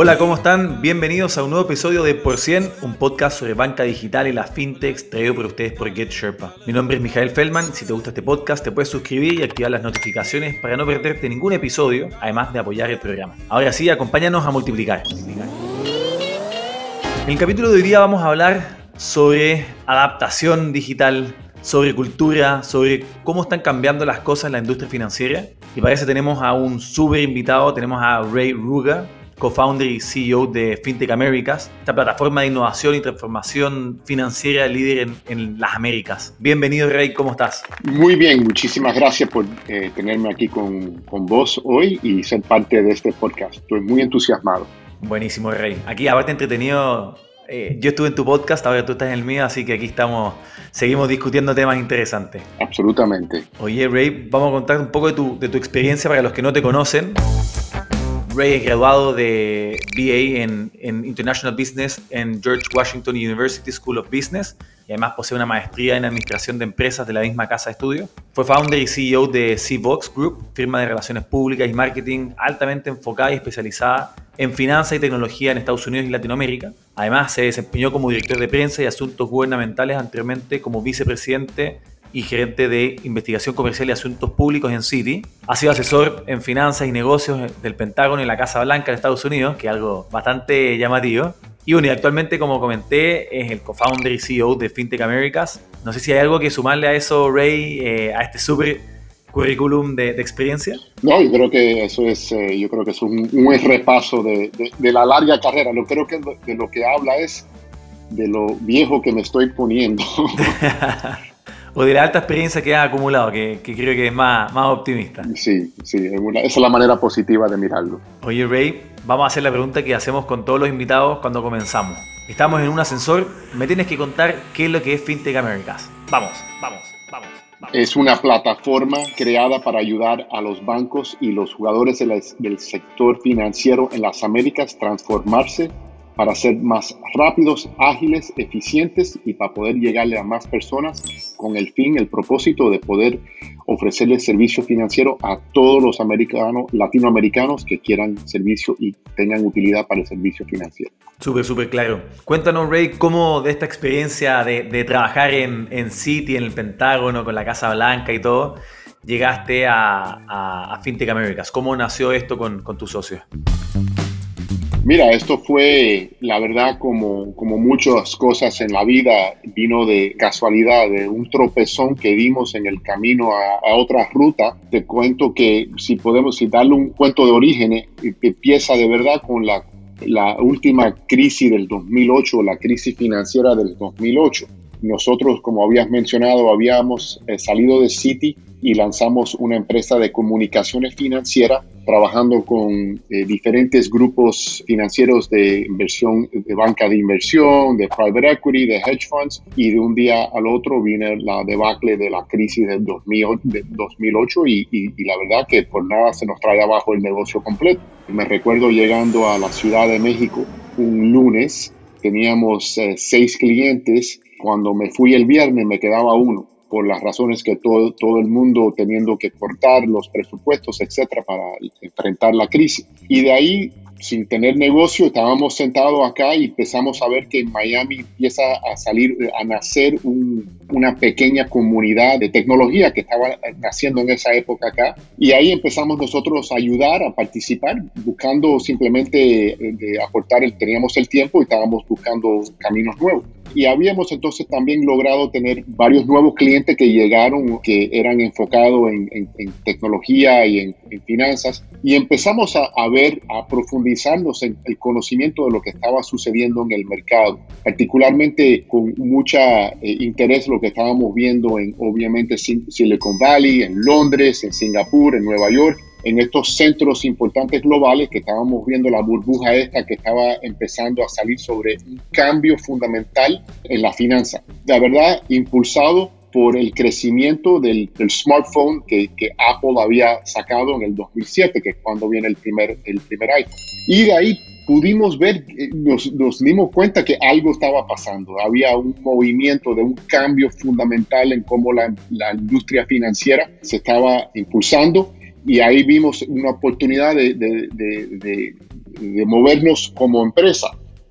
Hola, ¿cómo están? Bienvenidos a un nuevo episodio de Por 100, un podcast sobre banca digital y las fintechs traído por ustedes por GetSherpa. Mi nombre es Mijael Feldman. Si te gusta este podcast, te puedes suscribir y activar las notificaciones para no perderte ningún episodio, además de apoyar el programa. Ahora sí, acompáñanos a multiplicar. En el capítulo de hoy día vamos a hablar sobre adaptación digital, sobre cultura, sobre cómo están cambiando las cosas en la industria financiera. Y para eso tenemos a un súper invitado, tenemos a Ray Ruga, co-founder y CEO de FinTech Americas, esta plataforma de innovación y transformación financiera líder en, en las Américas. Bienvenido Ray, ¿cómo estás? Muy bien, muchísimas gracias por eh, tenerme aquí con, con vos hoy y ser parte de este podcast. Estoy muy entusiasmado. Buenísimo Ray. Aquí aparte entretenido, eh, yo estuve en tu podcast, ahora tú estás en el mío, así que aquí estamos, seguimos discutiendo temas interesantes. Absolutamente. Oye Ray, vamos a contar un poco de tu, de tu experiencia para los que no te conocen. Ray es graduado de BA en, International Business en George Washington University School of Business y además posee una maestría en Administración de Empresas de la misma casa de estudio. Fue founder y CEO de CVox Group, firma de relaciones públicas y marketing altamente enfocada y especializada en finanzas y tecnología en Estados Unidos y Latinoamérica. Además, se desempeñó como director de prensa y asuntos gubernamentales anteriormente como vicepresidente y gerente de investigación comercial y asuntos públicos en Citi. Ha sido asesor en finanzas y negocios del Pentágono y la Casa Blanca de Estados Unidos, que es algo bastante llamativo. Y bueno, y actualmente, como comenté, es el co-founder y CEO de FinTech Americas. No sé si hay algo que sumarle a eso, Ray, eh, a este súper currículum de, de, experiencia. No, yo creo que eso es, eh, yo creo que es un, un repaso de, de, de, la larga carrera. Lo creo que de lo que habla es de lo viejo que me estoy poniendo. o de la alta experiencia que has acumulado, que, que creo que es más, más optimista. Sí, sí, esa es la manera positiva de mirarlo. Oye, Ray, vamos a hacer la pregunta que hacemos con todos los invitados cuando comenzamos. Estamos en un ascensor, me tienes que contar qué es lo que es FinTech Americas. Vamos, vamos, vamos. vamos. Es una plataforma creada para ayudar a los bancos y los jugadores del sector financiero en las Américas transformarse para ser más rápidos, ágiles, eficientes y para poder llegarle a más personas con el fin, el propósito de poder ofrecerle servicio financiero a todos los americanos, latinoamericanos que quieran servicio y tengan utilidad para el servicio financiero. Súper, súper claro. Cuéntanos, Ray, cómo de esta experiencia de, trabajar en, en City, en el Pentágono, con la Casa Blanca y todo, llegaste a, a, a FinTech Americas. ¿Cómo nació esto con, con tus socios? Mira, esto fue, la verdad, como, como muchas cosas en la vida, vino de casualidad, de un tropezón que dimos en el camino a, a otra ruta. Te cuento que si podemos si darle un cuento de origen, empieza de verdad con la, la última crisis del 2008, la crisis financiera del 2008. Nosotros, como habías mencionado, habíamos eh, salido de Citi y lanzamos una empresa de comunicaciones financieras trabajando con eh, diferentes grupos financieros de inversión, de banca de inversión, de private equity, de hedge funds, y de un día al otro vino la debacle de la crisis del 2000, de 2008 y, y, y, la verdad que por nada se nos trae abajo el negocio completo. Me recuerdo llegando a la Ciudad de México un lunes, teníamos eh, seis clientes, cuando me fui el viernes me quedaba uno por las razones que todo, todo el mundo teniendo que cortar los presupuestos, etcétera, para enfrentar la crisis. Y de ahí, sin tener negocio, estábamos sentados acá y empezamos a ver que en Miami empieza a salir, a nacer un, una pequeña comunidad de tecnología que estaba naciendo en esa época acá. Y ahí empezamos nosotros a ayudar, a participar, buscando simplemente de aportar, el, teníamos el tiempo y estábamos buscando caminos nuevos y habíamos entonces también logrado tener varios nuevos clientes que llegaron, que eran enfocados en, en, en tecnología y en, en, finanzas, y empezamos a, a, ver, a profundizarnos en el conocimiento de lo que estaba sucediendo en el mercado, particularmente con mucha eh, interés lo que estábamos viendo en, obviamente, Silicon Valley, en Londres, en Singapur, en Nueva York, en estos centros importantes globales que estábamos viendo la burbuja esta que estaba empezando a salir sobre un cambio fundamental en la finanza. La verdad, impulsado por el crecimiento del, smartphone que, que, Apple había sacado en el 2007, que es cuando viene el primer, el primer iPhone. Y de ahí pudimos ver, eh, nos, nos, dimos cuenta que algo estaba pasando. Había un movimiento de un cambio fundamental en cómo la, la industria financiera se estaba impulsando y ahí vimos una oportunidad de, de, de, de movernos como empresa.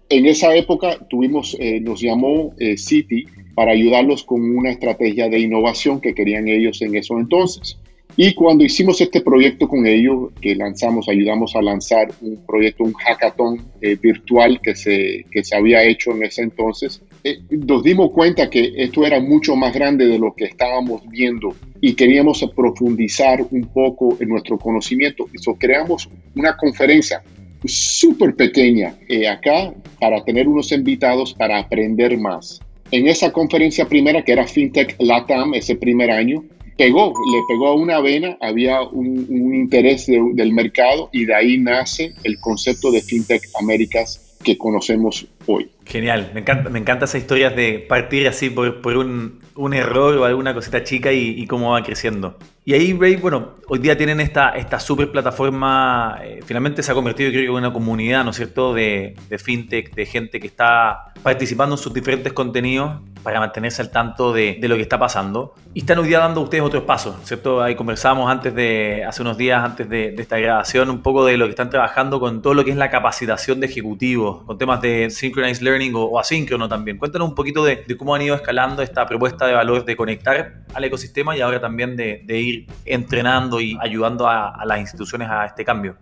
En esa época tuvimos, eh, nos llamó eh, Citi para ayudarlos con una estrategia de innovación que querían ellos en eso entonces. Y cuando hicimos este proyecto con ellos, que lanzamos, ayudamos a lanzar un proyecto, un hackathon eh, virtual que se, que se había hecho en ese entonces, eh, nos dimos cuenta que esto era mucho más grande de lo que estábamos viendo y queríamos profundizar un poco en nuestro conocimiento. Eso creamos una conferencia súper pequeña eh, acá para tener unos invitados para aprender más. En esa conferencia primera, que era FinTech LATAM, ese primer año, pegó, le pegó a una vena, había un, interés del mercado y de ahí nace el concepto de FinTech Américas que conocemos hoy. Genial, me encanta, me encanta esa historia de partir así por, por un, un, error o alguna cosita chica y, y, cómo va creciendo. Y ahí, bueno, hoy día tienen esta, esta super plataforma, eh, finalmente se ha convertido creo que en una comunidad, ¿no es cierto?, de, de fintech, de gente que está participando en sus diferentes contenidos para mantenerse al tanto de, de, lo que está pasando. Y están hoy día dando ustedes otros pasos, ¿cierto? Ahí conversamos antes de, hace unos días antes de, de, esta grabación, un poco de lo que están trabajando con todo lo que es la capacitación de ejecutivos, con temas de synchronized learning o, o asíncrono también. Cuéntanos un poquito de, de, cómo han ido escalando esta propuesta de valor de conectar al ecosistema y ahora también de, ir entrenando y ayudando a, a las instituciones a este cambio.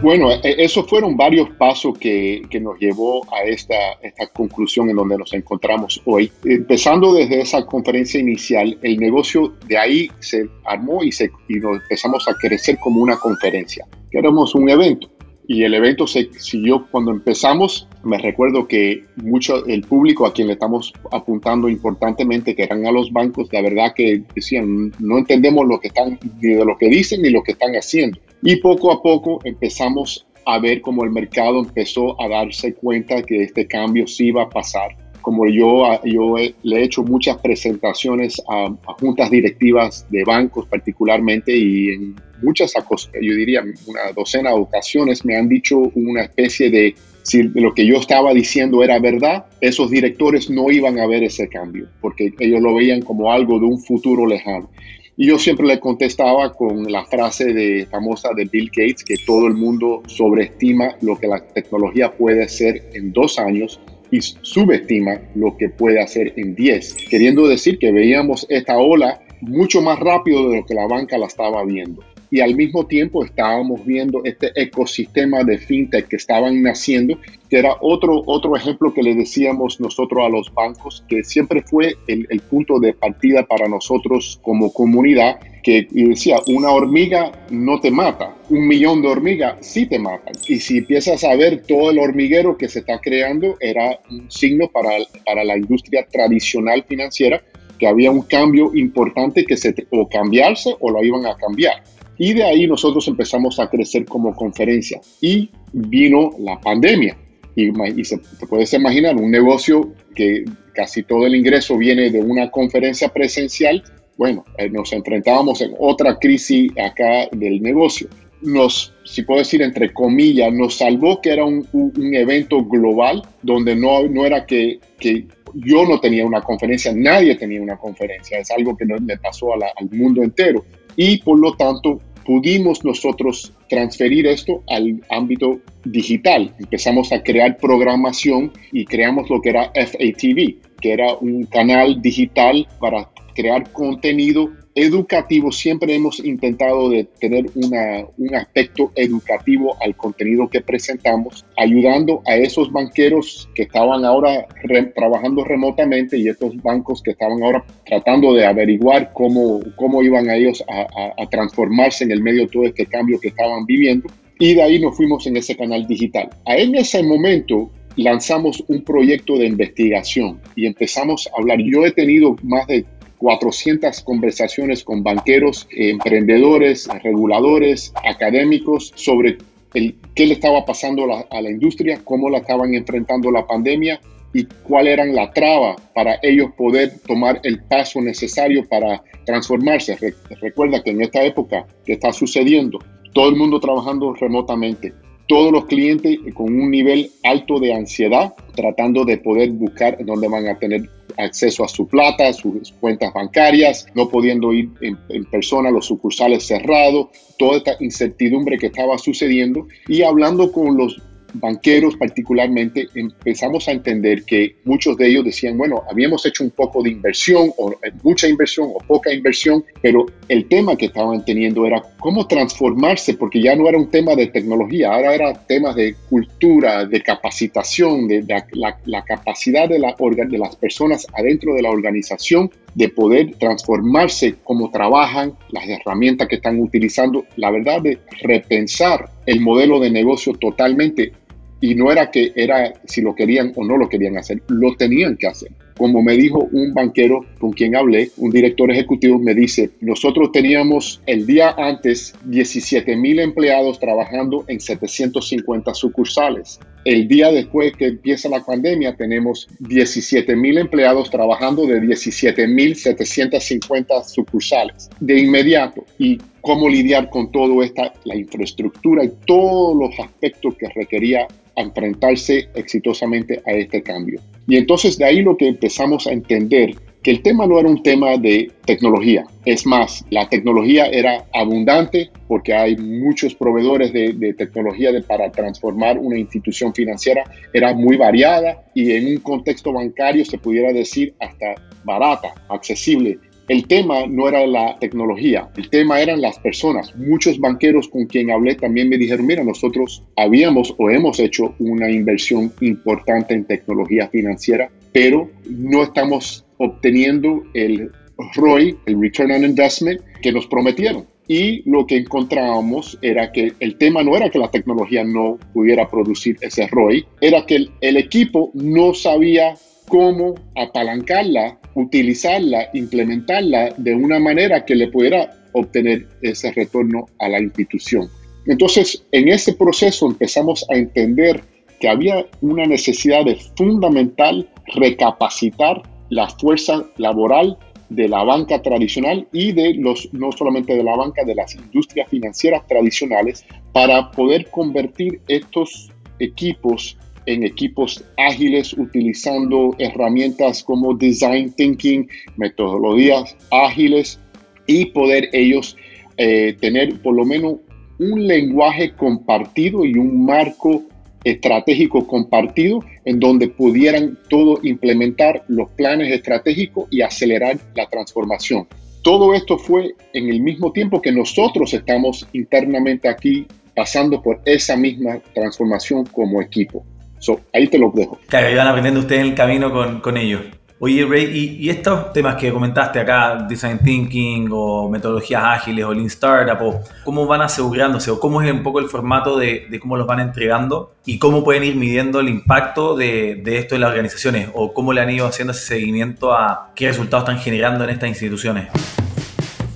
Bueno, e, esos fueron varios pasos que, que, nos llevó a esta, esta conclusión en donde nos encontramos hoy. Empezando desde esa conferencia inicial, el negocio de ahí se armó y, se, y nos empezamos a crecer como una conferencia, que éramos un evento. Y el evento se siguió cuando empezamos. Me recuerdo que mucho el público a quien le estamos apuntando importantemente, que eran a los bancos, la verdad que decían, no entendemos lo que están, ni de lo que dicen ni lo que están haciendo. Y poco a poco empezamos a ver cómo el mercado empezó a darse cuenta que este cambio sí iba a pasar. Como yo, yo le he hecho muchas presentaciones a, a juntas directivas de bancos particularmente y en muchas, yo diría una docena de ocasiones me han dicho una especie de si lo que yo estaba diciendo era verdad, esos directores no iban a ver ese cambio, porque ellos lo veían como algo de un futuro lejano. Y yo siempre le contestaba con la frase de, famosa de Bill Gates, que todo el mundo sobreestima lo que la tecnología puede hacer en dos años y subestima lo que puede hacer en diez. Queriendo decir que veíamos esta ola mucho más rápido de lo que la banca la estaba viendo y al mismo tiempo estábamos viendo este ecosistema de fintech que estaban naciendo, que era otro, otro ejemplo que le decíamos nosotros a los bancos, que siempre fue el, el punto de partida para nosotros como comunidad, que decía, una hormiga no te mata, un millón de hormigas sí te matan. Y si empiezas a ver todo el hormiguero que se está creando, era un signo para, para la industria tradicional financiera que había un cambio importante que se o cambiarse o lo iban a cambiar. Y de ahí nosotros empezamos a crecer como conferencia. Y vino la pandemia. Y, y se, te puedes imaginar un negocio que casi todo el ingreso viene de una conferencia presencial. Bueno, eh, nos enfrentábamos en otra crisis acá del negocio. Nos, si puedo decir entre comillas, nos salvó que era un, un evento global donde no, no era que, que yo no tenía una conferencia, nadie tenía una conferencia, es algo que no, le pasó a la, al mundo entero. Y por lo tanto, pudimos nosotros transferir esto al ámbito digital. Empezamos a crear programación y creamos lo que era FATV, que era un canal digital para crear contenido educativo, siempre hemos intentado de tener una, un aspecto educativo al contenido que presentamos, ayudando a esos banqueros que estaban ahora trabajando remotamente y estos bancos que estaban ahora tratando de averiguar cómo, cómo iban a ellos a, a, transformarse en el medio de todo este cambio que estaban viviendo. Y de ahí nos fuimos en ese canal digital. En ese momento lanzamos un proyecto de investigación y empezamos a hablar. Yo he tenido más de 400 conversaciones con banqueros, emprendedores, reguladores, académicos sobre el, qué le estaba pasando la, a la industria, cómo la estaban enfrentando la pandemia. y cuál eran la traba para ellos poder tomar el paso necesario para transformarse. recuerda que en esta época que está sucediendo, todo el mundo trabajando remotamente, todos los clientes con un nivel alto de ansiedad, tratando de poder buscar dónde van a tener acceso a su plata, sus cuentas bancarias, no pudiendo ir en, en, persona, los sucursales cerrados, toda esta incertidumbre que estaba sucediendo. Y hablando con los banqueros particularmente empezamos a entender que muchos de ellos decían, bueno, habíamos hecho un poco de inversión o eh, mucha inversión o poca inversión, pero el tema que estaban teniendo era cómo transformarse, porque ya no era un tema de tecnología, ahora era temas de cultura, de capacitación, de, la, capacidad de, la, de las personas adentro de la organización de poder transformarse como trabajan, las herramientas que están utilizando, la verdad de repensar el modelo de negocio totalmente y no era que era si lo querían o no lo querían hacer, lo tenían que hacer. Como me dijo un banquero con quien hablé, un director ejecutivo me dice, nosotros teníamos el día antes 17 mil empleados trabajando en 750 sucursales. El día después que empieza la pandemia tenemos 17 mil empleados trabajando de 17 mil 750 sucursales de inmediato. Y cómo lidiar con todo esta, la infraestructura y todos los aspectos que requería enfrentarse exitosamente a este cambio. Y entonces de ahí lo que empezamos a entender que el tema no era un tema de tecnología. Es más, la tecnología era abundante porque hay muchos proveedores de, tecnología para transformar una institución financiera. Era muy variada y en un contexto bancario se pudiera decir hasta barata, accesible el tema no era la tecnología, el tema eran las personas. Muchos banqueros con quien hablé también me dijeron, mira, nosotros habíamos o hemos hecho una inversión importante en tecnología financiera, pero no estamos obteniendo el ROI, el Return on Investment, que nos prometieron. Y lo que encontrábamos era que el tema no era que la tecnología no pudiera producir ese ROI, era que el, el equipo no sabía cómo apalancarla, utilizarla, implementarla de una manera que le pudiera obtener ese retorno a la institución. Entonces, en ese proceso empezamos a entender que había una necesidad de fundamental recapacitar la fuerza laboral de la banca tradicional y de los, no solamente de la banca, de las industrias financieras tradicionales para poder convertir estos equipos en equipos ágiles utilizando herramientas como design thinking, metodologías ágiles y poder ellos eh, tener por lo menos un lenguaje compartido y un marco estratégico compartido en donde pudieran todo implementar los planes estratégicos y acelerar la transformación. Todo esto fue en el mismo tiempo que nosotros estamos internamente aquí pasando por esa misma transformación como equipo. So, ahí te lo dejo. Claro, iban aprendiendo ustedes en el camino con, con ellos. Oye, Ray, y, estos temas que comentaste acá, Design Thinking o metodologías ágiles o Lean Startup, ¿cómo van asegurándose o cómo es un poco el formato de, de, cómo los van entregando y cómo pueden ir midiendo el impacto de, de, esto en las organizaciones o cómo le han ido haciendo ese seguimiento a qué resultados están generando en estas instituciones?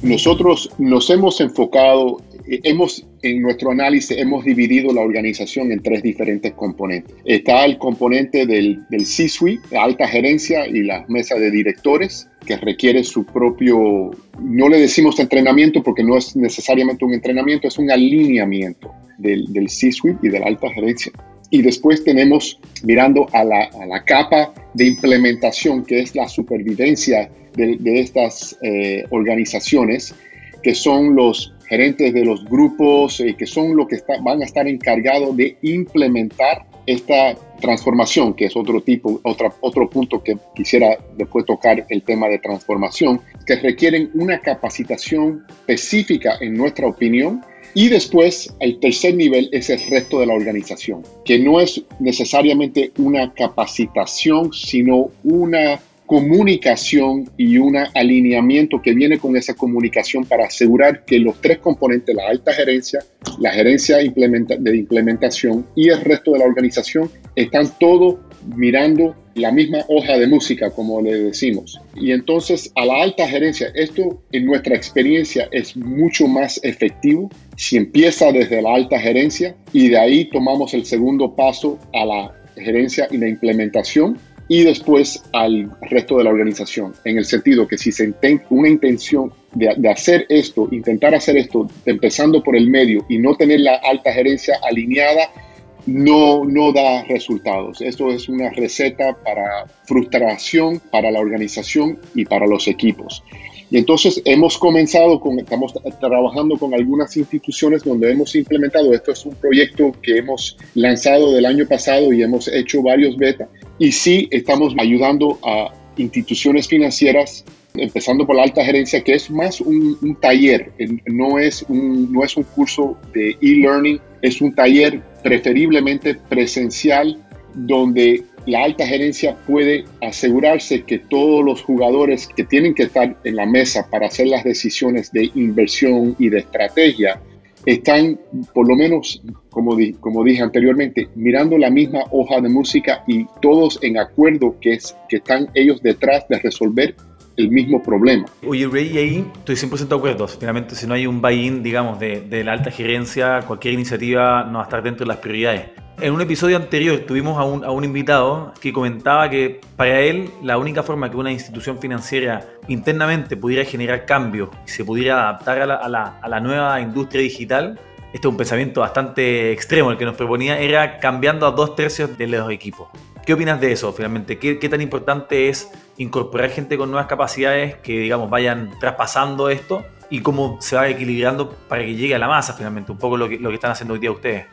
Nosotros nos hemos enfocado hemos, en nuestro análisis, hemos dividido la organización en tres diferentes componentes. Está el componente del, del C-suite, la alta gerencia y la mesa de directores, que requiere su propio, no le decimos entrenamiento porque no es necesariamente un entrenamiento, es un alineamiento del, del C-suite y de la alta gerencia. Y después tenemos, mirando a la, a la capa de implementación, que es la supervivencia de, de estas eh, organizaciones, que son los gerentes de los grupos eh, que son los que van a estar encargados de implementar esta transformación, que es otro tipo, otra, otro punto que quisiera después tocar, el tema de transformación, que requieren una capacitación específica, en nuestra opinión, y después, el tercer nivel es el resto de la organización, que no es necesariamente una capacitación, sino una comunicación y un alineamiento que viene con esa comunicación para asegurar que los tres componentes, la alta gerencia, la gerencia de implementación y el resto de la organización, están todos mirando la misma hoja de música, como le decimos. Y entonces a la alta gerencia, esto en nuestra experiencia es mucho más efectivo si empieza desde la alta gerencia y de ahí tomamos el segundo paso a la gerencia y la implementación y después al resto de la organización, en el sentido que si se intenta una intención de, de, hacer esto, intentar hacer esto, empezando por el medio y no tener la alta gerencia alineada, no, no da resultados. Esto es una receta para frustración para la organización y para los equipos. Y entonces hemos comenzado con, estamos trabajando con algunas instituciones donde hemos implementado, esto es un proyecto que hemos lanzado del año pasado y hemos hecho varios beta, y sí estamos ayudando a instituciones financieras, empezando por la alta gerencia, que es más un, taller, no es un, no es un curso de e-learning, es un taller preferiblemente presencial donde la alta gerencia puede asegurarse que todos los jugadores que tienen que estar en la mesa para hacer las decisiones de inversión y de estrategia están, por lo menos, como, como dije anteriormente, mirando la misma hoja de música y todos en acuerdo que, es, que están ellos detrás de resolver el mismo problema. Oye, Ray, ahí estoy 100% de acuerdo. Finalmente, si no hay un buy-in, digamos, de, de, la alta gerencia, cualquier iniciativa no va a estar dentro de las prioridades. En un episodio anterior tuvimos a un, a un, invitado que comentaba que para él la única forma que una institución financiera internamente pudiera generar cambios y se pudiera adaptar a la, a la, a la nueva industria digital, este es un pensamiento bastante extremo el que nos proponía, era cambiando a dos tercios de los equipos. ¿Qué opinas de eso finalmente? ¿Qué, ¿Qué, tan importante es incorporar gente con nuevas capacidades que, digamos, vayan traspasando esto? ¿Y cómo se va equilibrando para que llegue a la masa finalmente? Un poco lo que, lo que están haciendo hoy día ustedes.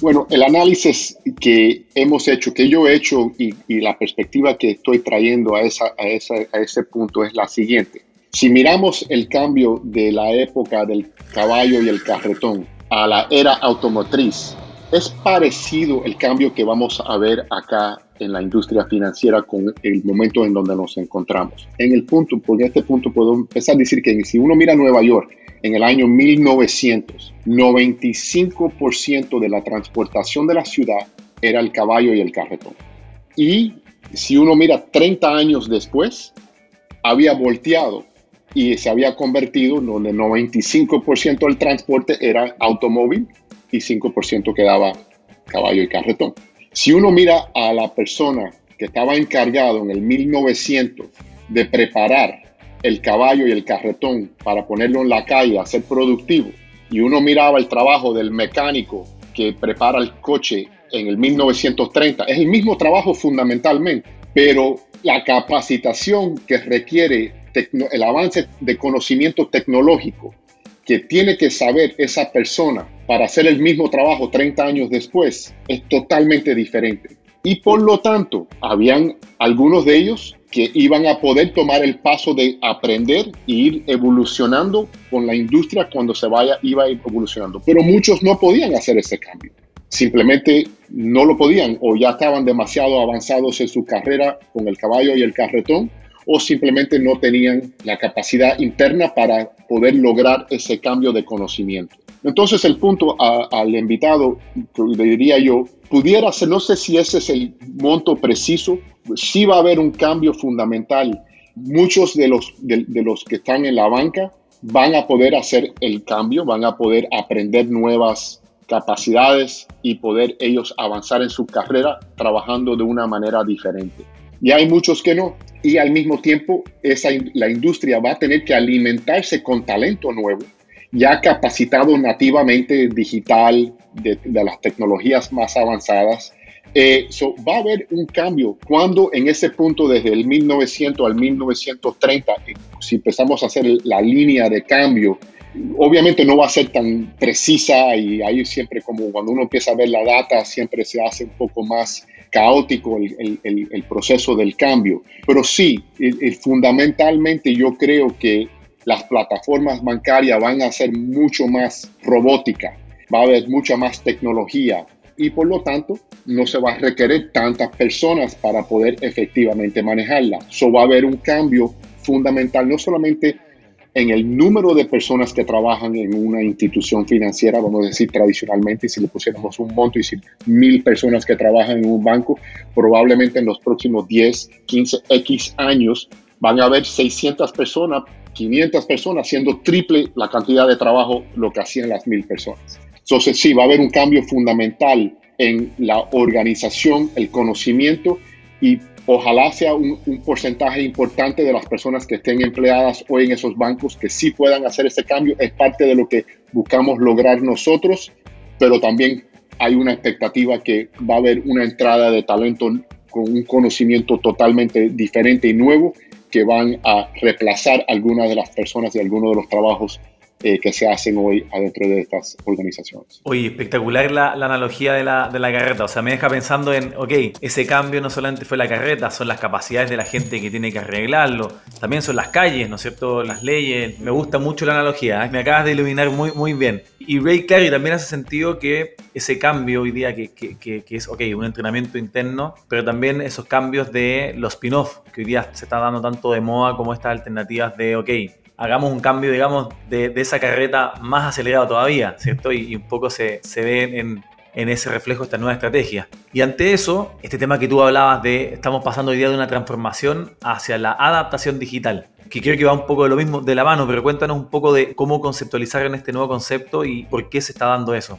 Bueno, el análisis que hemos hecho, que yo he hecho y, la perspectiva que estoy trayendo a ese punto es la siguiente. Si miramos el cambio de la época del caballo y el carretón a la era automotriz, es parecido el cambio que vamos a ver acá en la industria financiera con el momento en donde nos encontramos. En el punto, por este punto puedo empezar a decir que si uno mira Nueva York, en el año 1900, 95% de la transportación de la ciudad era el caballo y el carretón. Y si uno mira 30 años después, había volteado y se había convertido donde 95% del transporte era automóvil y 5% quedaba caballo y carretón. Si uno mira a la persona que estaba encargado en el 1900 de preparar el caballo y el carretón para ponerlo en la calle a ser productivo, y uno miraba el trabajo del mecánico que prepara el coche en el 1930, es el mismo trabajo fundamentalmente, pero la capacitación que requiere el avance de conocimiento tecnológico que tiene que saber esa persona para hacer el mismo trabajo 30 años después es totalmente diferente. Y por lo tanto, habían algunos de ellos que iban a poder tomar el paso de aprender e ir evolucionando con la industria cuando se vaya, iba evolucionando. Pero muchos no podían hacer ese cambio. Simplemente no lo podían o ya estaban demasiado avanzados en su carrera con el caballo y el carretón o simplemente no tenían la capacidad interna para poder lograr ese cambio de conocimiento. Entonces el punto a, al invitado, diría yo, pudiera ser, no sé si ese es el monto preciso, sí va a haber un cambio fundamental. Muchos de los, de, los que están en la banca van a poder hacer el cambio, van a poder aprender nuevas capacidades y poder ellos avanzar en su carrera trabajando de una manera diferente. Y hay muchos que no. Y al mismo tiempo, la industria va a tener que alimentarse con talento nuevo ya capacitado nativamente digital de las tecnologías más avanzadas. Eh, so, va a haber un cambio cuando en ese punto desde el 1900 al 1930, eh, si empezamos a hacer la línea de cambio, obviamente no va a ser tan precisa y ahí siempre como cuando uno empieza a ver la data, siempre se hace un poco más caótico el, el, el proceso del cambio. Pero sí, fundamentalmente yo creo que las plataformas bancarias van a ser mucho más robótica, va a haber mucha más tecnología y por lo tanto no se va a requerir tantas personas para poder efectivamente manejarla. So va a haber un cambio fundamental, no solamente en el número de personas que trabajan en una institución financiera, vamos a decir tradicionalmente, si le pusiéramos un monto y decir mil personas que trabajan en un banco, probablemente en los próximos 10, 15, X años van a haber 600 personas 500 personas haciendo triple la cantidad de trabajo lo que hacían las mil personas. Entonces sí, va a haber un cambio fundamental en la organización, el conocimiento y ojalá sea un, porcentaje importante de las personas que estén empleadas hoy en esos bancos que sí puedan hacer ese cambio. Es parte de lo que buscamos lograr nosotros, pero también hay una expectativa que va a haber una entrada de talento con un conocimiento totalmente diferente y nuevo que van a reemplazar algunas de las personas y algunos de los trabajos eh, que se hacen hoy adentro de estas organizaciones. Oye, espectacular la, analogía de la, de la, carreta. O sea, me deja pensando en, ok, ese cambio no solamente fue la carreta, son las capacidades de la gente que tiene que arreglarlo. También son las calles, ¿no es cierto? Las leyes. Me gusta mucho la analogía. ¿eh? Me acabas de iluminar muy, muy bien. Y Ray Clary también hace sentido que ese cambio hoy día, que, que, que, que es, ok, un entrenamiento interno, pero también esos cambios de los spin-off, que hoy día se está dando tanto de moda como estas alternativas de, ok, hagamos un cambio, digamos, de, esa carreta más acelerado todavía, ¿cierto? Y, un poco se, se ve en, en, ese reflejo esta nueva estrategia. Y ante eso, este tema que tú hablabas de, estamos pasando hoy día de una transformación hacia la adaptación digital, que creo que va un poco de lo mismo de la mano, pero cuéntanos un poco de cómo conceptualizar en este nuevo concepto y por qué se está dando eso.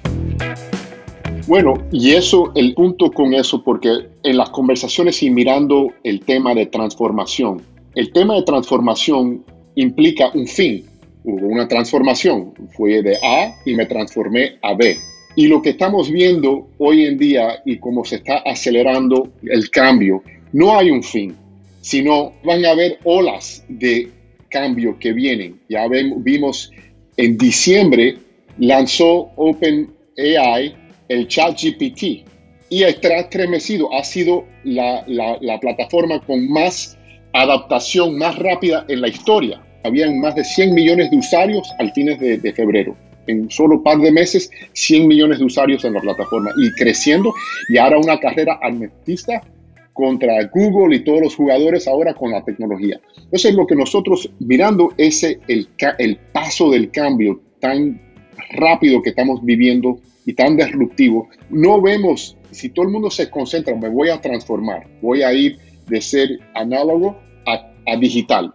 Bueno, y eso, el punto con eso, porque en las conversaciones y mirando el tema de transformación, el tema de transformación implica un fin. Hubo una transformación. Fui de A y me transformé a B. Y lo que estamos viendo hoy en día y cómo se está acelerando el cambio, no hay un fin, sino van a haber olas de cambio que vienen. Ya vimos en diciembre lanzó OpenAI el ChatGPT y está estremecido. Ha sido la, la plataforma con más adaptación más rápida en la historia. Habían más de 100 millones de usuarios al fines de, febrero. En solo un par de meses, 100 millones de usuarios en la plataforma y creciendo. Y ahora una carrera armatista contra Google y todos los jugadores ahora con la tecnología. Entonces, lo que nosotros mirando ese el, el paso del cambio tan rápido que estamos viviendo y tan disruptivo, no vemos, si todo el mundo se concentra, me voy a transformar, voy a ir de ser análogo a, digital.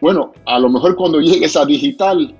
Bueno, a lo mejor cuando llegues a digital,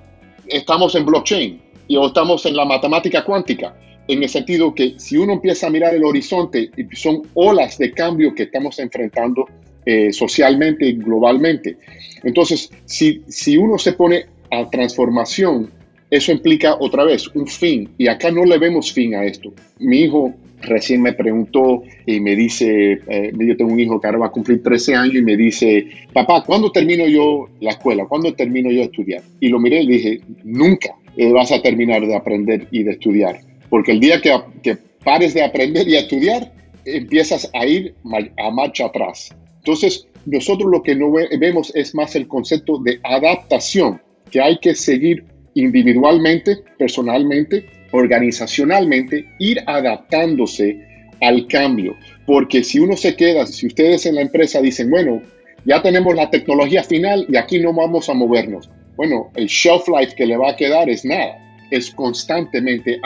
estamos en blockchain y estamos en la matemática cuántica, en el sentido que si uno empieza a mirar el horizonte, son olas de cambio que estamos enfrentando eh, socialmente y globalmente. Entonces, si, si uno se pone a transformación, eso implica otra vez un fin, y acá no le vemos fin a esto. Mi hijo recién me preguntó y me dice, eh, yo tengo un hijo que ahora va a cumplir 13 años y me dice, papá, ¿cuándo termino yo la escuela? ¿Cuándo termino yo de estudiar? Y lo miré y dije, nunca eh, vas a terminar de aprender y de estudiar, porque el día que, que pares de aprender y a estudiar, empiezas a ir a marcha atrás. Entonces, nosotros lo que no vemos es más el concepto de adaptación, que hay que seguir individualmente, personalmente, organizacionalmente ir adaptándose al cambio. Porque si uno se queda, si ustedes en la empresa dicen, bueno, ya tenemos la tecnología final y aquí no vamos a movernos. Bueno, el shelf life que le va a quedar es nada. Es constantemente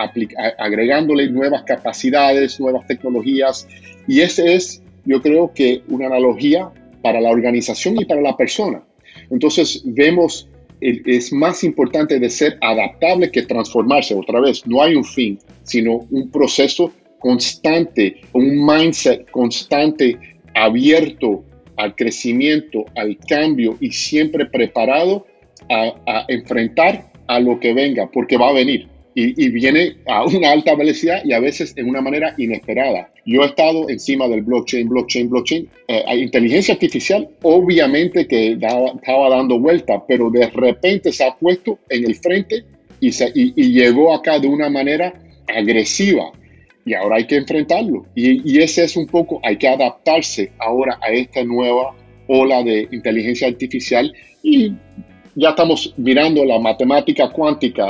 agregándole nuevas capacidades, nuevas tecnologías. Y ese es, yo creo que, una analogía para la organización y para la persona. Entonces, vemos es más importante de ser adaptable que transformarse. Otra vez, no hay un fin, sino un proceso constante, un mindset constante, abierto al crecimiento, al cambio y siempre preparado a, a enfrentar a lo que venga, porque va a venir y, viene a una alta velocidad y a veces en una manera inesperada. Yo he estado encima del blockchain, blockchain, blockchain. Eh, inteligencia artificial obviamente que estaba dando vuelta, pero de repente se ha puesto en el frente y, se, y, llegó acá de una manera agresiva. Y ahora hay que enfrentarlo. Y, y ese es un poco, hay que adaptarse ahora a esta nueva ola de inteligencia artificial y ya estamos mirando la matemática cuántica,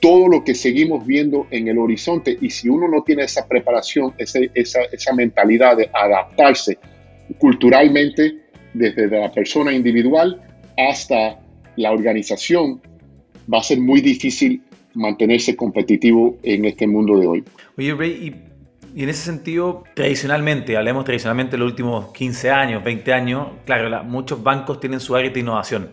todo lo que seguimos viendo en el horizonte y si uno no tiene esa preparación, esa, esa mentalidad de adaptarse culturalmente desde la persona individual hasta la organización, va a ser muy difícil mantenerse competitivo en este mundo de hoy. Y en ese sentido, tradicionalmente, hablemos tradicionalmente los últimos 15 años, 20 años, claro, muchos bancos tienen su área de innovación,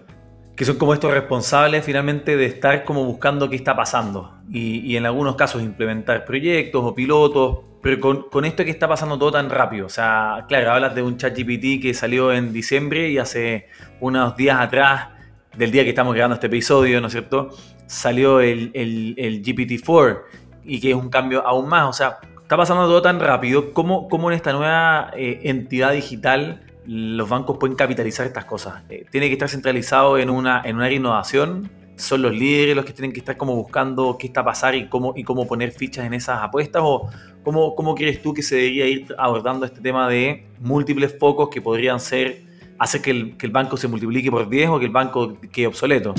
que son como estos responsables finalmente de estar como buscando qué está pasando. y, en algunos casos implementar proyectos o pilotos, pero con, con, esto que está pasando todo tan rápido, o sea, claro, hablas de un chat GPT que salió en diciembre y hace unos días atrás, del día que estamos grabando este episodio, ¿no es cierto? Salió el, el, GPT-4 y que es un cambio aún más, o sea, está pasando todo tan rápido, ¿cómo, cómo en esta nueva eh, entidad digital los bancos pueden capitalizar estas cosas? Eh, ¿Tiene que estar centralizado en una, en una innovación? ¿Son los líderes los que tienen que estar como buscando qué está a pasar y cómo, y cómo poner fichas en esas apuestas? ¿O cómo, cómo crees tú que se debería ir abordando este tema de múltiples focos que podrían ser hacer que el, que el banco se multiplique por 10 o que el banco quede obsoleto?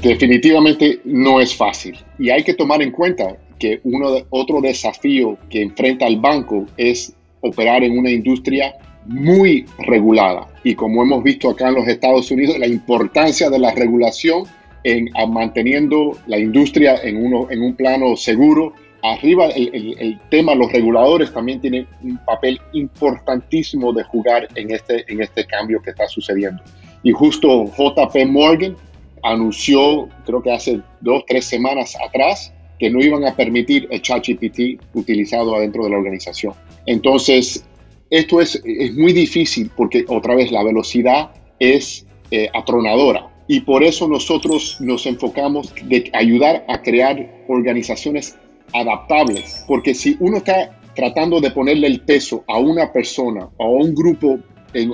Definitivamente no es fácil y hay que tomar en cuenta que uno de, otro desafío que enfrenta el banco es operar en una industria muy regulada. Y como hemos visto acá en los Estados Unidos, la importancia de la regulación en manteniendo la industria en, uno, en un plano seguro. Arriba el, el, tema, los reguladores también tienen un papel importantísimo de jugar en este, en este cambio que está sucediendo. Y justo JP Morgan anunció, creo que hace dos, tres semanas atrás, que no iban a permitir el ChatGPT utilizado adentro de la organización. Entonces, esto es, es muy difícil porque otra vez la velocidad es eh, atronadora y por eso nosotros nos enfocamos de ayudar a crear organizaciones adaptables, porque si uno está tratando de ponerle el peso a una persona o a un grupo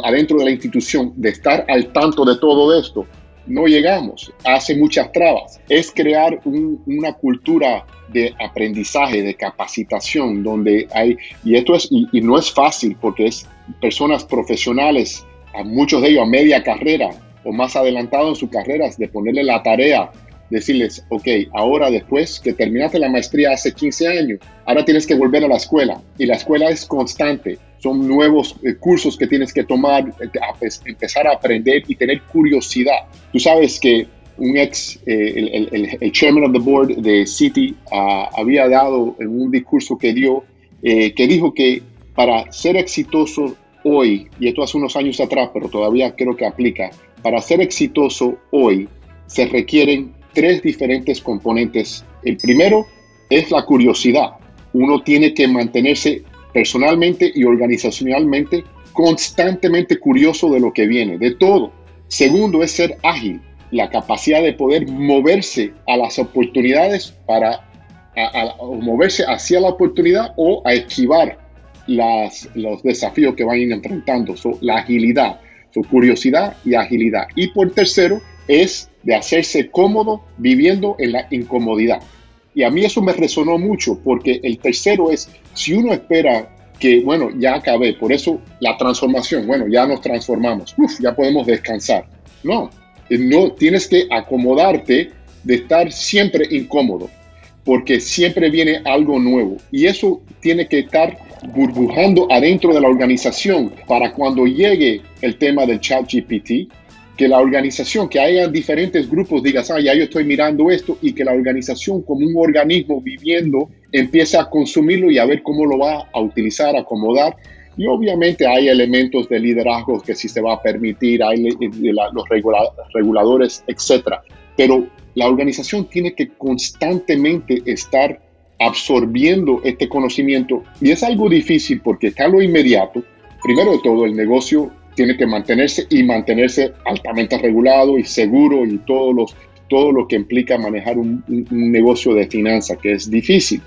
adentro de la institución de estar al tanto de todo esto, no llegamos, hace muchas trabas. Es crear una cultura de aprendizaje, de capacitación, donde hay, y esto es, y, no es fácil porque es personas profesionales, a muchos de ellos a media carrera o más adelantados en sus carreras, de ponerle la tarea, decirles, ok, ahora después que terminaste la maestría hace 15 años, ahora tienes que volver a la escuela y la escuela es constante son nuevos eh, cursos que tienes que tomar, eh, pues, empezar a aprender y tener curiosidad. Tú sabes que un ex, eh, el, chairman of the board de City ah, había dado en un discurso que dio, que dijo que para ser exitoso hoy, y esto hace unos años atrás, pero todavía creo que aplica, para ser exitoso hoy se requieren tres diferentes componentes. El primero es la curiosidad. Uno tiene que mantenerse personalmente y organizacionalmente constantemente curioso de lo que viene, de todo. Segundo es ser ágil, la capacidad de poder moverse a las oportunidades para moverse hacia la oportunidad o a esquivar los desafíos que van enfrentando. la agilidad, su curiosidad y agilidad. Y por tercero es de hacerse cómodo viviendo en la incomodidad. Y a mí eso me resonó mucho porque el tercero es, si uno espera que, bueno, ya acabé, por eso la transformación, bueno, ya nos transformamos, uf, ya podemos descansar. No, no tienes que acomodarte de estar siempre incómodo, porque siempre viene algo nuevo y eso tiene que estar burbujando adentro de la organización para cuando llegue el tema del chat GPT, que la organización, que haya diferentes grupos, digas, ah, ya yo estoy mirando esto, y que la organización como un organismo viviendo empiece a consumirlo y a ver cómo lo va a utilizar, acomodar. Y obviamente hay elementos de liderazgo que sí se va a permitir, hay los reguladores, etcétera. Pero la organización tiene que constantemente estar absorbiendo este conocimiento y es algo difícil porque está lo inmediato. Primero de todo, el negocio tiene que mantenerse y mantenerse altamente regulado y seguro y todos los, todo lo que implica manejar un, negocio de finanzas, que es difícil.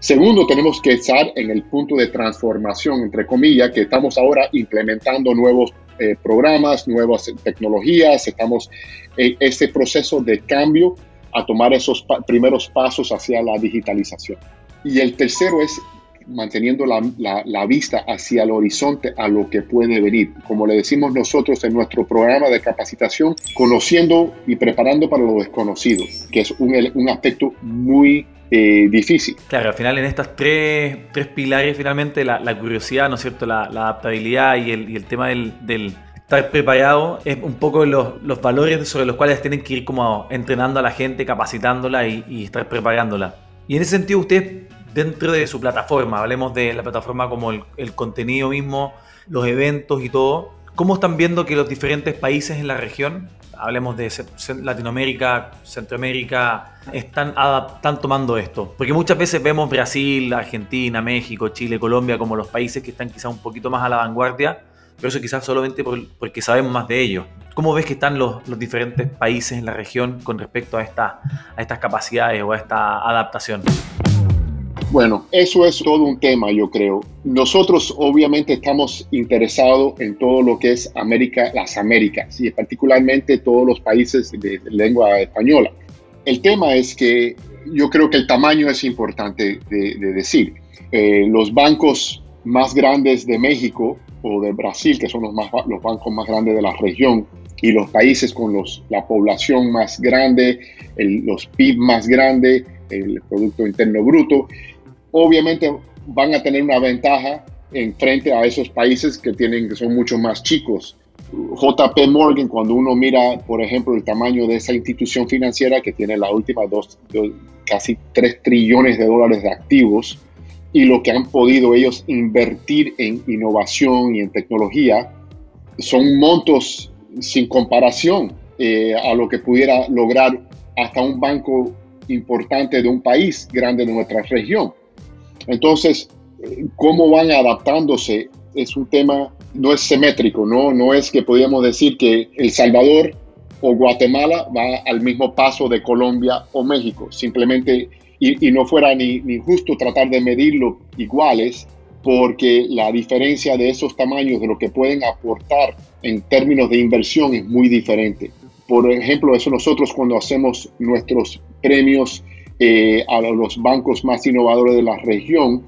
Segundo, tenemos que estar en el punto de transformación, entre comillas, que estamos ahora implementando nuevos eh, programas, nuevas tecnologías, estamos en ese proceso de cambio a tomar esos primeros pasos hacia la digitalización. Y el tercero es manteniendo la, vista hacia el horizonte a lo que puede venir. Como le decimos nosotros en nuestro programa de capacitación, conociendo y preparando para lo desconocido, que es un, aspecto muy eh, difícil. Claro, al final en estas tres, tres pilares, finalmente la, curiosidad, ¿no es cierto? La, adaptabilidad y el, y el tema del, del, estar preparado es un poco los, los, valores sobre los cuales tienen que ir como entrenando a la gente, capacitándola y, y estar preparándola. Y en ese sentido, usted dentro de su plataforma, hablemos de la plataforma como el, contenido mismo, los eventos y todo, ¿Cómo están viendo que los diferentes países en la región, hablemos de Latinoamérica, Centroamérica, están, están tomando esto? Porque muchas veces vemos Brasil, Argentina, México, Chile, Colombia como los países que están quizás un poquito más a la vanguardia, pero eso quizás solamente porque sabemos más de ellos. ¿Cómo ves que están los, los, diferentes países en la región con respecto a, esta, a estas capacidades o a esta adaptación? Bueno, eso es todo un tema, yo creo. Nosotros obviamente estamos interesados en todo lo que es América, las Américas y particularmente todos los países de lengua española. El tema es que yo creo que el tamaño es importante de, decir. Eh, los bancos más grandes de México o de Brasil, que son los, más, los bancos más grandes de la región, y los países con los, la población más grande, los PIB más grande, el Producto Interno Bruto, obviamente van a tener una ventaja en frente a esos países que, tienen, que son mucho más chicos. JP Morgan, cuando uno mira, por ejemplo, el tamaño de esa institución financiera que tiene la última dos, casi 3 trillones de dólares de activos y lo que han podido ellos invertir en innovación y en tecnología, son montos sin comparación eh, a lo que pudiera lograr hasta un banco importante de un país grande de nuestra región. Entonces, cómo van adaptándose es un tema, no es simétrico, no, no es que podríamos decir que El Salvador o Guatemala va al mismo paso de Colombia o México, simplemente, y, no fuera ni, ni, justo tratar de medirlo iguales, porque la diferencia de esos tamaños, de lo que pueden aportar en términos de inversión, es muy diferente. Por ejemplo, eso nosotros cuando hacemos nuestros premios eh, a los bancos más innovadores de la región,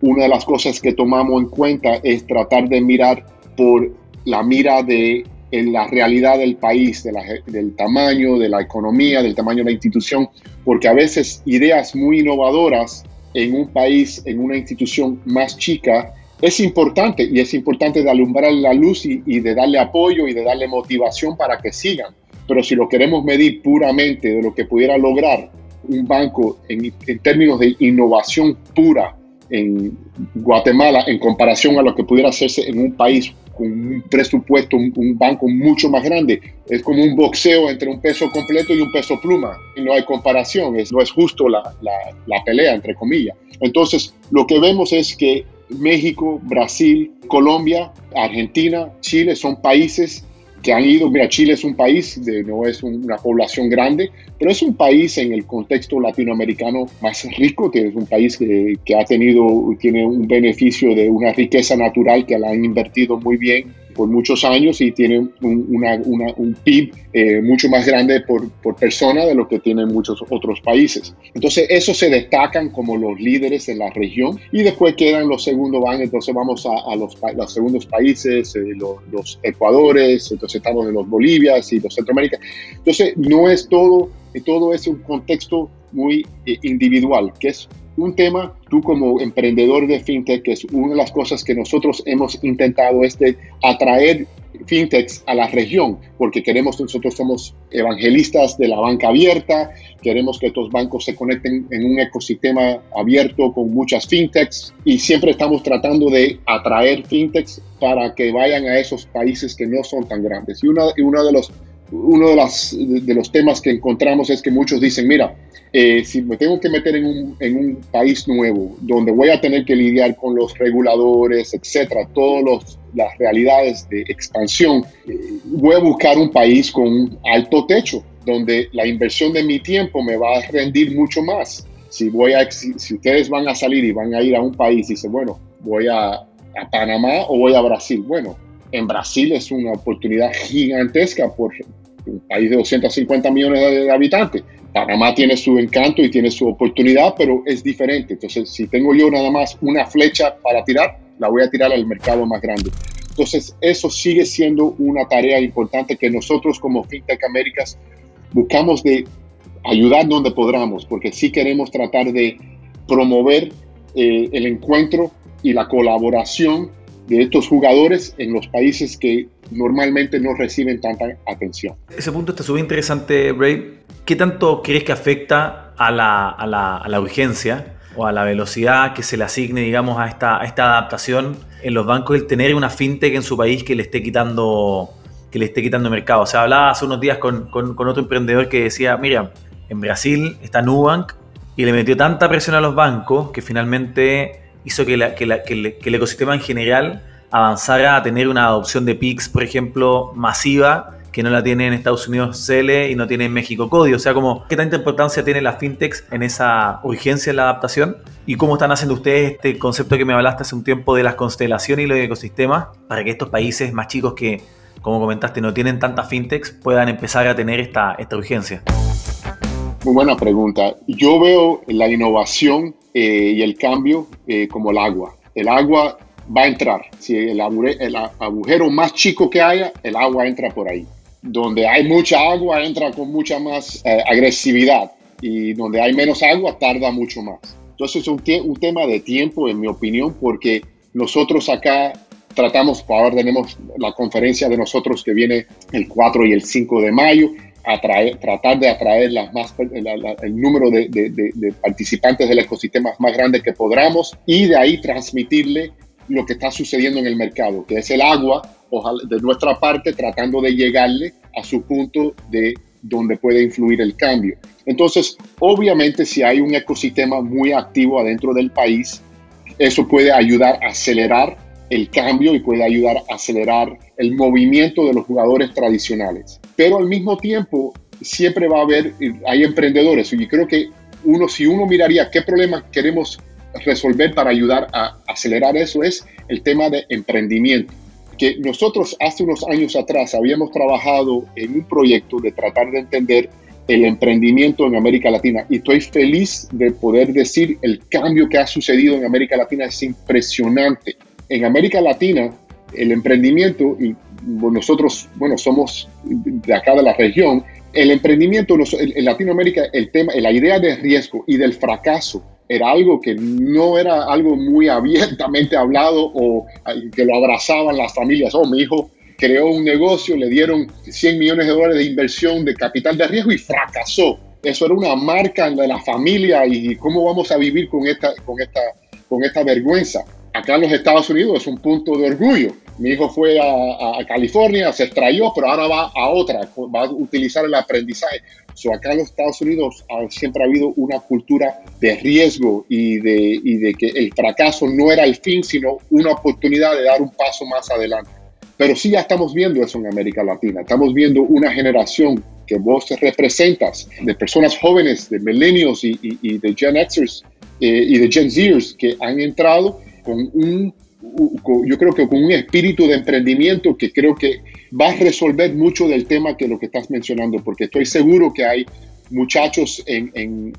una de las cosas que tomamos en cuenta es tratar de mirar por la mira de en la realidad del país, del tamaño de la economía, del tamaño de la institución, porque a veces ideas muy innovadoras en un país, en una institución más chica, es importante y es importante de alumbrar la luz y, y de darle apoyo y de darle motivación para que sigan. Pero si lo queremos medir puramente de lo que pudiera lograr un banco en, términos de innovación pura en Guatemala en comparación a lo que pudiera hacerse en un país con un presupuesto, un, banco mucho más grande. Es como un boxeo entre un peso completo y un peso pluma. No hay comparación, es, no es justo la, la, la pelea, entre comillas. Entonces, lo que vemos es que México, Brasil, Colombia, Argentina, Chile son países que han ido, mira, Chile es un país, de, no es una población grande, pero es un país en el contexto latinoamericano más rico, que es un país que, que ha tenido, tiene un beneficio de una riqueza natural que la han invertido muy bien por muchos años y tiene un, un PIB eh, mucho más grande por, por, persona de lo que tienen muchos otros países. Entonces, esos se destacan como los líderes en la región y después quedan los segundos van, entonces vamos a, los, los, segundos países, eh, los, los, Ecuadores, entonces estamos en los Bolivias y los Centroamérica. Entonces, no es todo, todo es un contexto muy eh, individual, que es un tema, tú como emprendedor de fintech, es una de las cosas que nosotros hemos intentado es atraer fintechs a la región, porque queremos, nosotros somos evangelistas de la banca abierta, queremos que estos bancos se conecten en un ecosistema abierto con muchas fintechs y siempre estamos tratando de atraer fintechs para que vayan a esos países que no son tan grandes. Y, una, y uno, de los, uno de, las, de los temas que encontramos es que muchos dicen, mira, eh, si me tengo que meter en un, en un, país nuevo, donde voy a tener que lidiar con los reguladores, etcétera, todas las realidades de expansión, eh, voy a buscar un país con un alto techo, donde la inversión de mi tiempo me va a rendir mucho más. Si, voy a, si, ustedes van a salir y van a ir a un país y dicen, bueno, voy a, a Panamá o voy a Brasil, bueno, en Brasil es una oportunidad gigantesca por un país de 250 millones de habitantes Panamá tiene su encanto y tiene su oportunidad, pero es diferente. Entonces, si tengo yo nada más una flecha para tirar, la voy a tirar al mercado más grande. Entonces, eso sigue siendo una tarea importante que nosotros como FinTech Américas buscamos de ayudar donde podamos, porque sí queremos tratar de promover eh, el encuentro y la colaboración de estos jugadores en los países que normalmente no reciben tanta atención. Ese punto está súper interesante, Ray. ¿Qué tanto crees que afecta a la, a, la, a la, urgencia o a la velocidad que se le asigne, digamos, a esta, a esta adaptación? en los bancos el tener una fintech en su país que le esté quitando que le esté quitando mercado. O sea, hablaba hace unos días con, con, otro emprendedor que decía, mira, en Brasil está Nubank y le metió tanta presión a los bancos que finalmente hizo que, que, que, el ecosistema en general avanzara a tener una adopción de PIX, por ejemplo, masiva que no la tiene en Estados Unidos CELE y no tiene en México CODI. O sea, como, ¿qué tanta importancia tiene la fintechs en esa urgencia en la adaptación? ¿Y cómo están haciendo ustedes este concepto que me hablaste hace un tiempo de las constelaciones y los ecosistemas para que estos países más chicos que, como comentaste, no tienen tantas fintechs puedan empezar a tener esta urgencia? Muy buena pregunta. Yo veo la innovación eh, y el cambio eh, como el agua. El agua va a entrar. Si el, agujero más chico que haya, el agua entra por ahí donde hay mucha agua entra con mucha más eh, agresividad y donde hay menos agua tarda mucho más. Entonces es un, un, tema de tiempo, en mi opinión, porque nosotros acá tratamos, ahora tenemos la conferencia de nosotros que viene el 4 y el 5 de mayo, tratar de atraer las más, el número de participantes del ecosistema más grande que podamos y de ahí transmitirle lo que está sucediendo en el mercado, que es el agua de nuestra parte tratando de llegarle a su punto de donde puede influir el cambio. Entonces, obviamente, si hay un ecosistema muy activo adentro del país, eso puede ayudar a acelerar el cambio y puede ayudar a acelerar el movimiento de los jugadores tradicionales. Pero al mismo tiempo, siempre va a haber, hay emprendedores y creo que uno, si uno miraría qué problemas queremos resolver para ayudar a acelerar eso, es el tema de emprendimiento que nosotros hace unos años atrás habíamos trabajado en un proyecto de tratar de entender el emprendimiento en América Latina y estoy feliz de poder decir el cambio que ha sucedido en América Latina es impresionante. En América Latina el emprendimiento y nosotros, bueno, somos de acá de la región, el emprendimiento en Latinoamérica, el tema, la idea de riesgo y del fracaso era algo que no era algo muy abiertamente hablado o que lo abrazaban las familias. Oh, mi hijo creó un negocio, le dieron 100 millones de dólares de inversión de capital de riesgo y fracasó. Eso era una marca de la familia y cómo vamos a vivir con esta, con esta, con esta vergüenza. Acá en los Estados Unidos es un punto de orgullo. Mi hijo fue a, a California, se extrayó, pero ahora va a otra, va a utilizar el aprendizaje. So, acá en los Estados Unidos siempre ha habido una cultura de riesgo y de, y de que el fracaso no era el fin, sino una oportunidad de dar un paso más adelante. Pero sí ya estamos viendo eso en América Latina. Estamos viendo una generación que vos representas de personas jóvenes, de millennials y, y, de Gen Xers eh, y de Gen Zers que han entrado con un yo creo que con un espíritu de emprendimiento que creo que va a resolver mucho del tema que lo que estás mencionando, porque estoy seguro que hay muchachos en,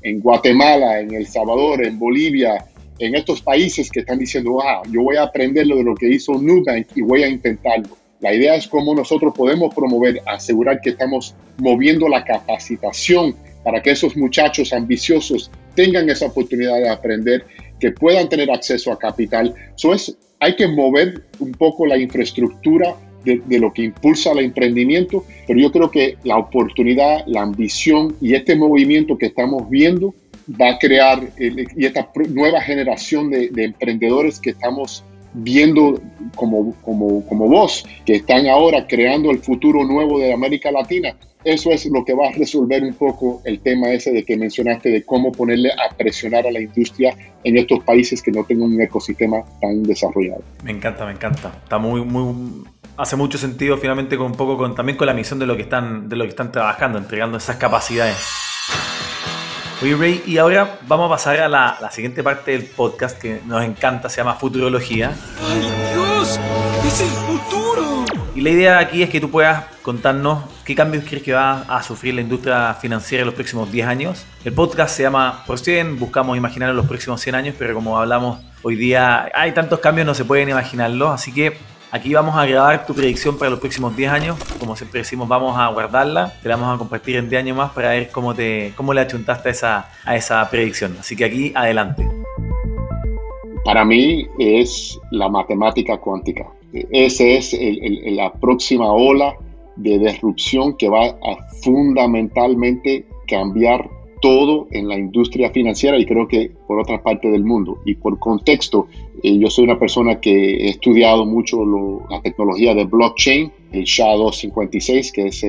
en, Guatemala, en El Salvador, en Bolivia, en estos países que están diciendo, ah, yo voy a aprender lo de lo que hizo Nubank y voy a intentarlo. La idea es cómo nosotros podemos promover, asegurar que estamos moviendo la capacitación para que esos muchachos ambiciosos tengan esa oportunidad de aprender, que puedan tener acceso a capital. Eso es hay que mover un poco la infraestructura de, lo que impulsa el emprendimiento, pero yo creo que la oportunidad, la ambición y este movimiento que estamos viendo va a crear, y esta nueva generación de, emprendedores que estamos viendo como, como, como vos, que están ahora creando el futuro nuevo de América Latina, eso es lo que va a resolver un poco el tema ese de que mencionaste de cómo ponerle a presionar a la industria en estos países que no tengan un ecosistema tan desarrollado. Me encanta, me encanta. Está muy, muy, hace mucho sentido finalmente con un poco con, también con la misión de lo que están, de lo que están trabajando, entregando esas capacidades. Oye Ray, y ahora vamos a pasar a la, la siguiente parte del podcast que nos encanta, se llama Futurología. ¡Ay Dios! ¡Es el futuro! Y la idea aquí es que tú puedas contarnos qué cambios crees que va a sufrir la industria financiera en los próximos 10 años. El podcast se llama Por 100, buscamos imaginar los próximos 100 años, pero como hablamos hoy día, hay tantos cambios, no se pueden imaginarlo, así que Aquí vamos a grabar tu predicción para los próximos 10 años. Como siempre decimos, vamos a guardarla. Te la vamos a compartir en 10 años más para ver cómo, te, cómo le achuntaste a esa, a esa predicción. Así que aquí, adelante. Para mí es la matemática cuántica. Esa es la próxima ola de disrupción que va a fundamentalmente cambiar todo en la industria financiera y creo que por otra parte del mundo. Y por contexto, eh, yo soy una persona que he estudiado mucho la tecnología de blockchain, el SHA-256, que es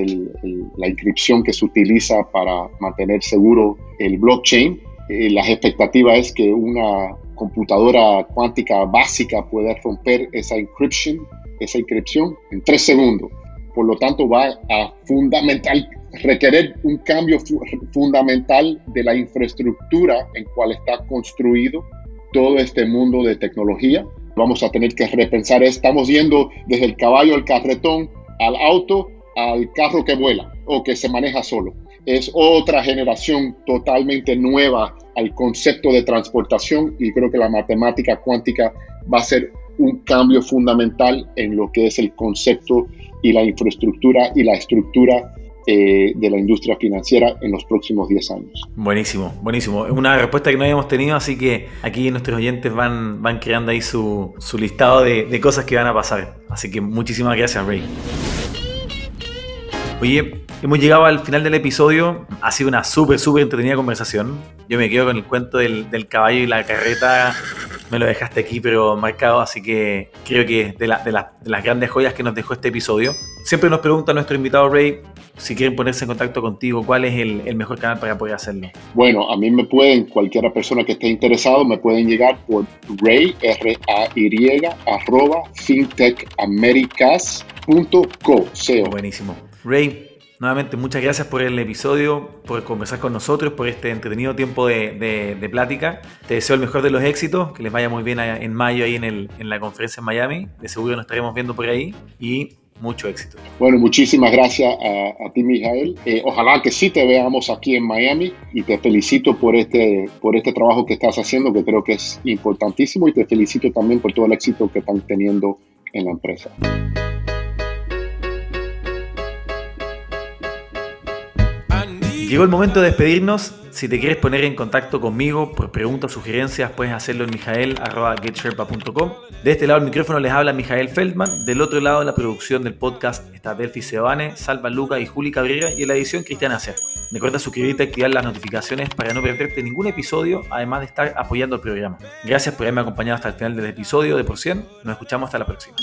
la inscripción que se utiliza para mantener seguro el blockchain. Eh, las expectativas es que una computadora cuántica básica pueda romper esa encryption, esa inscripción en tres segundos. Por lo tanto, va a fundamental, requerir un cambio fundamental de la infraestructura en cual está construido todo este mundo de tecnología. Vamos a tener que repensar, estamos yendo desde el caballo al carretón, al auto, al carro que vuela o que se maneja solo. Es otra generación totalmente nueva al concepto de transportación y creo que la matemática cuántica va a ser un cambio fundamental en lo que es el concepto y la infraestructura y la estructura eh, de la industria financiera en los próximos 10 años. Buenísimo, buenísimo. Es una respuesta que no habíamos tenido, así que aquí nuestros oyentes van, van creando ahí su, su listado de, de cosas que van a pasar. Así que muchísimas gracias, Ray. Oye, hemos llegado al final del episodio. Ha sido una súper, súper entretenida conversación. Yo me quedo con el cuento del, del, caballo y la carreta. Me lo dejaste aquí, pero marcado. Así que creo que de, la, de, la, de las grandes joyas que nos dejó este episodio. Siempre nos pregunta nuestro invitado Ray si quieren ponerse en contacto contigo, ¿cuál es el, el, mejor canal para poder hacerlo? Bueno, a mí me pueden, cualquiera persona que esté interesado, me pueden llegar por ray, R-A-Y, arroba, fintechamericas.co. Buenísimo. Ray, nuevamente muchas gracias por el episodio, por conversar con nosotros, por este entretenido tiempo de, de, de plática. Te deseo el mejor de los éxitos, que les vaya muy bien en mayo ahí en, el, en la conferencia en Miami. De seguro nos estaremos viendo por ahí y mucho éxito. Bueno, muchísimas gracias a, a ti, Mijael. Eh, ojalá que sí te veamos aquí en Miami y te felicito por este, por este trabajo que estás haciendo, que creo que es importantísimo y te felicito también por todo el éxito que están teniendo en la empresa. Llegó el momento de despedirnos. Si te quieres poner en contacto conmigo por preguntas o sugerencias, puedes hacerlo en mijael.getsherpa.com. De este lado del micrófono les habla Mijael Feldman. Del otro lado la producción del podcast está Delphi Sebane, Salva Luca y Juli Cabrera y en la edición Cristian Acer. Recuerda suscribirte y activar las notificaciones para no perderte ningún episodio, además de estar apoyando el programa. Gracias por haberme acompañado hasta el final del episodio de Por 100. Nos escuchamos hasta la próxima.